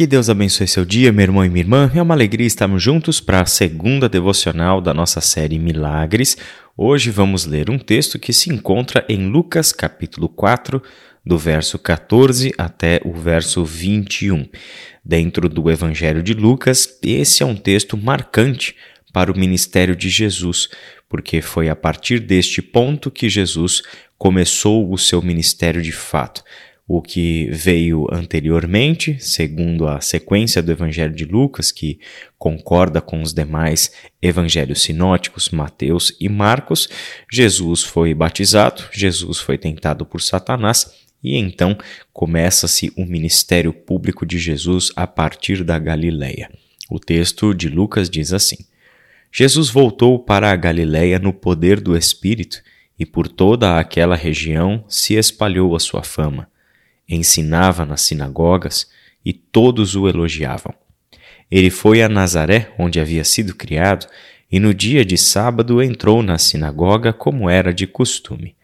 Que Deus abençoe seu dia, meu irmão e minha irmã. É uma alegria estarmos juntos para a segunda devocional da nossa série Milagres. Hoje vamos ler um texto que se encontra em Lucas, capítulo 4, do verso 14 até o verso 21. Dentro do Evangelho de Lucas, esse é um texto marcante para o ministério de Jesus, porque foi a partir deste ponto que Jesus começou o seu ministério de fato. O que veio anteriormente, segundo a sequência do Evangelho de Lucas, que concorda com os demais evangelhos sinóticos, Mateus e Marcos, Jesus foi batizado, Jesus foi tentado por Satanás e então começa-se o ministério público de Jesus a partir da Galileia. O texto de Lucas diz assim: Jesus voltou para a Galileia no poder do Espírito, e por toda aquela região se espalhou a sua fama ensinava nas sinagogas e todos o elogiavam. Ele foi a Nazaré, onde havia sido criado, e no dia de sábado entrou na sinagoga como era de costume.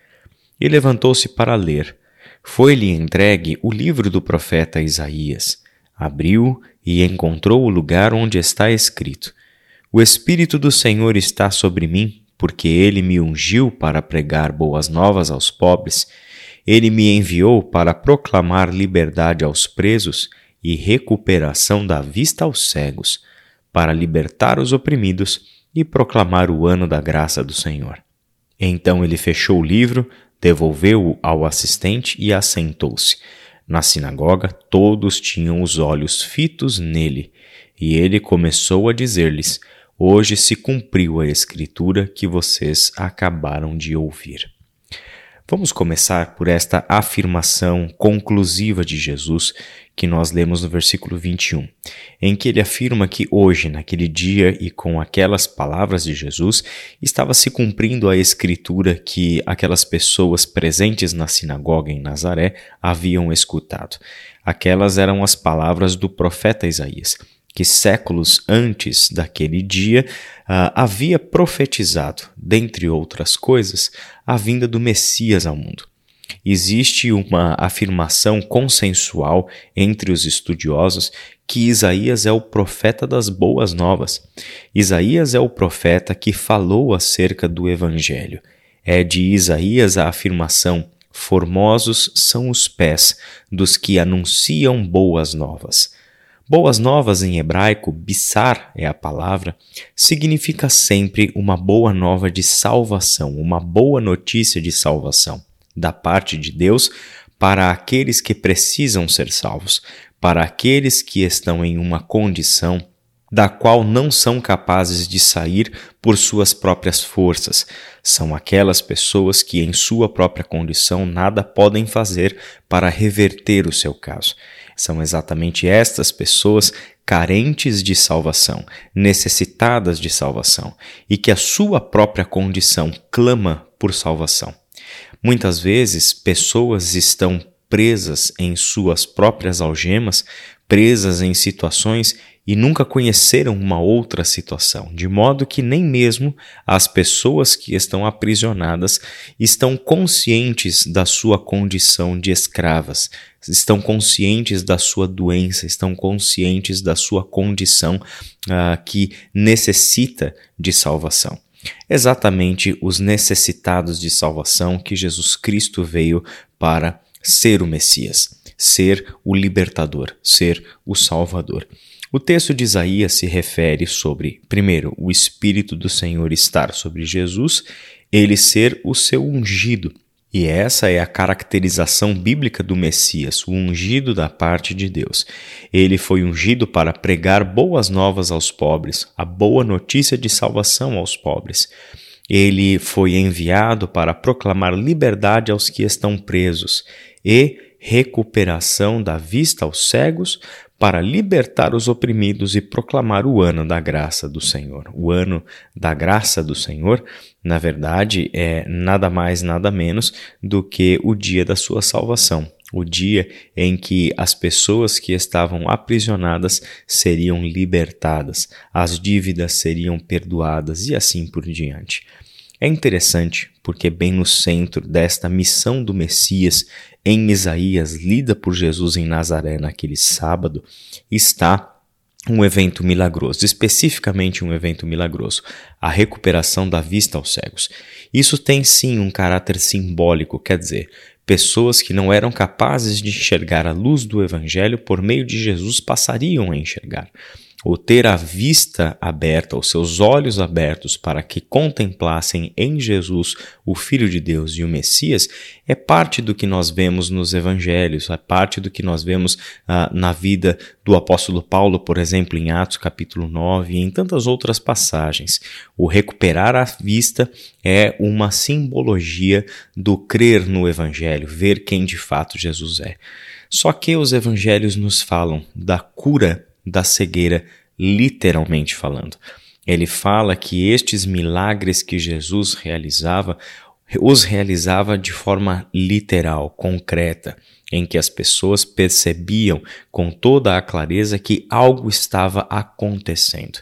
E levantou-se para ler. Foi-lhe entregue o livro do profeta Isaías. Abriu e encontrou o lugar onde está escrito: O Espírito do Senhor está sobre mim, porque ele me ungiu para pregar boas novas aos pobres ele me enviou para proclamar liberdade aos presos e recuperação da vista aos cegos, para libertar os oprimidos e proclamar o ano da graça do Senhor. Então ele fechou o livro, devolveu-o ao assistente e assentou-se. Na sinagoga, todos tinham os olhos fitos nele, e ele começou a dizer-lhes: Hoje se cumpriu a escritura que vocês acabaram de ouvir. Vamos começar por esta afirmação conclusiva de Jesus que nós lemos no versículo 21, em que ele afirma que hoje, naquele dia e com aquelas palavras de Jesus, estava se cumprindo a escritura que aquelas pessoas presentes na sinagoga em Nazaré haviam escutado. Aquelas eram as palavras do profeta Isaías que séculos antes daquele dia uh, havia profetizado, dentre outras coisas, a vinda do Messias ao mundo. Existe uma afirmação consensual entre os estudiosos que Isaías é o profeta das boas novas. Isaías é o profeta que falou acerca do Evangelho. É de Isaías a afirmação: Formosos são os pés dos que anunciam boas novas. Boas novas em hebraico, bissar é a palavra, significa sempre uma boa nova de salvação, uma boa notícia de salvação da parte de Deus para aqueles que precisam ser salvos, para aqueles que estão em uma condição da qual não são capazes de sair por suas próprias forças. São aquelas pessoas que, em sua própria condição, nada podem fazer para reverter o seu caso. São exatamente estas pessoas carentes de salvação, necessitadas de salvação, e que a sua própria condição clama por salvação. Muitas vezes, pessoas estão presas em suas próprias algemas, presas em situações e nunca conheceram uma outra situação, de modo que nem mesmo as pessoas que estão aprisionadas estão conscientes da sua condição de escravas, estão conscientes da sua doença, estão conscientes da sua condição uh, que necessita de salvação. Exatamente os necessitados de salvação que Jesus Cristo veio para ser o Messias, ser o libertador, ser o Salvador. O texto de Isaías se refere sobre, primeiro, o Espírito do Senhor estar sobre Jesus, ele ser o seu ungido. E essa é a caracterização bíblica do Messias, o ungido da parte de Deus. Ele foi ungido para pregar boas novas aos pobres, a boa notícia de salvação aos pobres. Ele foi enviado para proclamar liberdade aos que estão presos e recuperação da vista aos cegos, para libertar os oprimidos e proclamar o ano da graça do Senhor. O ano da graça do Senhor, na verdade, é nada mais, nada menos do que o dia da sua salvação. O dia em que as pessoas que estavam aprisionadas seriam libertadas, as dívidas seriam perdoadas e assim por diante. É interessante porque, bem no centro desta missão do Messias em Isaías, lida por Jesus em Nazaré naquele sábado, está um evento milagroso, especificamente um evento milagroso, a recuperação da vista aos cegos. Isso tem sim um caráter simbólico, quer dizer, pessoas que não eram capazes de enxergar a luz do Evangelho por meio de Jesus passariam a enxergar ou ter a vista aberta, os seus olhos abertos para que contemplassem em Jesus o Filho de Deus e o Messias, é parte do que nós vemos nos evangelhos, é parte do que nós vemos ah, na vida do apóstolo Paulo, por exemplo, em Atos capítulo 9 e em tantas outras passagens. O recuperar a vista é uma simbologia do crer no evangelho, ver quem de fato Jesus é. Só que os evangelhos nos falam da cura da cegueira, literalmente falando. Ele fala que estes milagres que Jesus realizava, os realizava de forma literal, concreta, em que as pessoas percebiam com toda a clareza que algo estava acontecendo.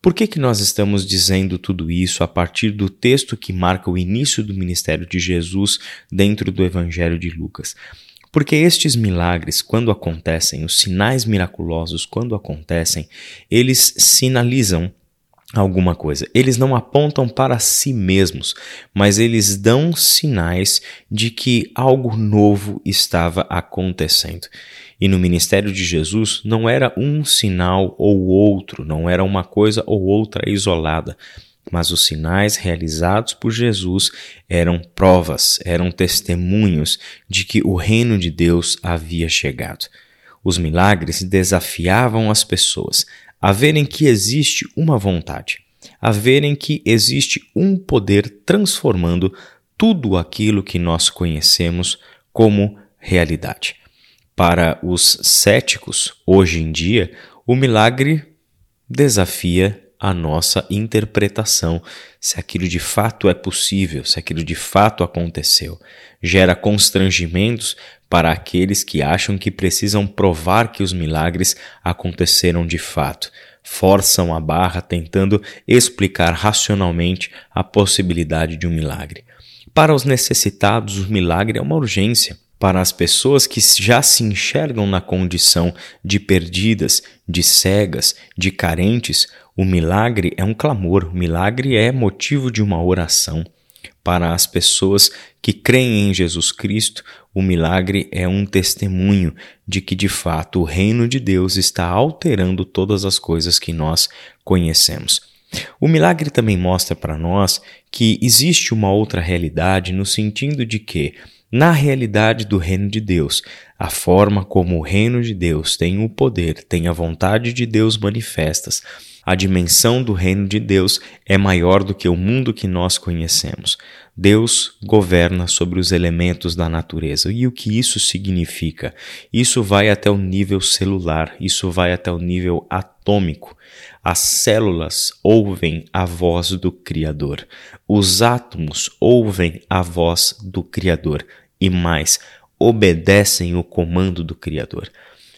Por que, que nós estamos dizendo tudo isso a partir do texto que marca o início do ministério de Jesus dentro do Evangelho de Lucas? Porque estes milagres, quando acontecem, os sinais miraculosos, quando acontecem, eles sinalizam alguma coisa. Eles não apontam para si mesmos, mas eles dão sinais de que algo novo estava acontecendo. E no ministério de Jesus não era um sinal ou outro, não era uma coisa ou outra isolada, mas os sinais realizados por Jesus eram provas, eram testemunhos de que o reino de Deus havia chegado. Os milagres desafiavam as pessoas a verem que existe uma vontade, a verem que existe um poder transformando tudo aquilo que nós conhecemos como realidade. Para os céticos, hoje em dia, o milagre desafia a nossa interpretação, se aquilo de fato é possível, se aquilo de fato aconteceu. Gera constrangimentos para aqueles que acham que precisam provar que os milagres aconteceram de fato. Forçam a barra tentando explicar racionalmente a possibilidade de um milagre. Para os necessitados, o milagre é uma urgência para as pessoas que já se enxergam na condição de perdidas, de cegas, de carentes, o milagre é um clamor, o milagre é motivo de uma oração. Para as pessoas que creem em Jesus Cristo, o milagre é um testemunho de que de fato o reino de Deus está alterando todas as coisas que nós conhecemos. O milagre também mostra para nós que existe uma outra realidade no sentido de que na realidade do reino de Deus, a forma como o reino de Deus tem o poder, tem a vontade de Deus manifestas, a dimensão do reino de Deus é maior do que o mundo que nós conhecemos. Deus governa sobre os elementos da natureza. E o que isso significa? Isso vai até o nível celular, isso vai até o nível atômico. As células ouvem a voz do Criador, os átomos ouvem a voz do Criador e mais, obedecem o comando do Criador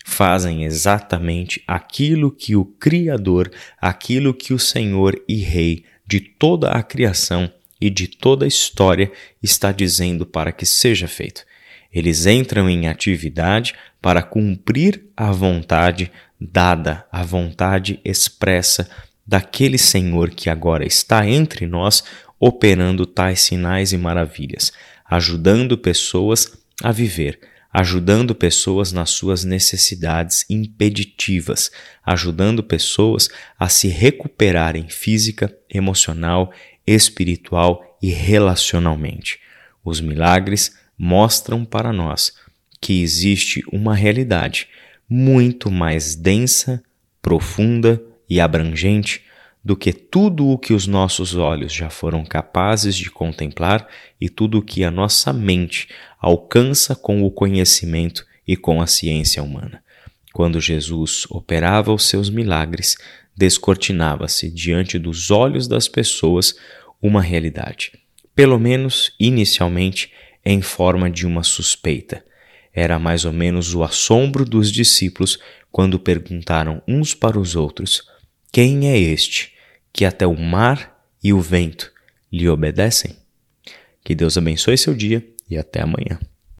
fazem exatamente aquilo que o Criador, aquilo que o Senhor e Rei de toda a criação e de toda a história está dizendo para que seja feito. Eles entram em atividade para cumprir a vontade dada, a vontade expressa daquele Senhor que agora está entre nós, operando tais sinais e maravilhas, ajudando pessoas a viver ajudando pessoas nas suas necessidades impeditivas, ajudando pessoas a se recuperarem física, emocional, espiritual e relacionalmente. Os milagres mostram para nós que existe uma realidade muito mais densa, profunda e abrangente do que tudo o que os nossos olhos já foram capazes de contemplar e tudo o que a nossa mente alcança com o conhecimento e com a ciência humana. Quando Jesus operava os seus milagres, descortinava-se diante dos olhos das pessoas uma realidade, pelo menos inicialmente em forma de uma suspeita. Era mais ou menos o assombro dos discípulos quando perguntaram uns para os outros: quem é este que até o mar e o vento lhe obedecem. Que Deus abençoe seu dia e até amanhã.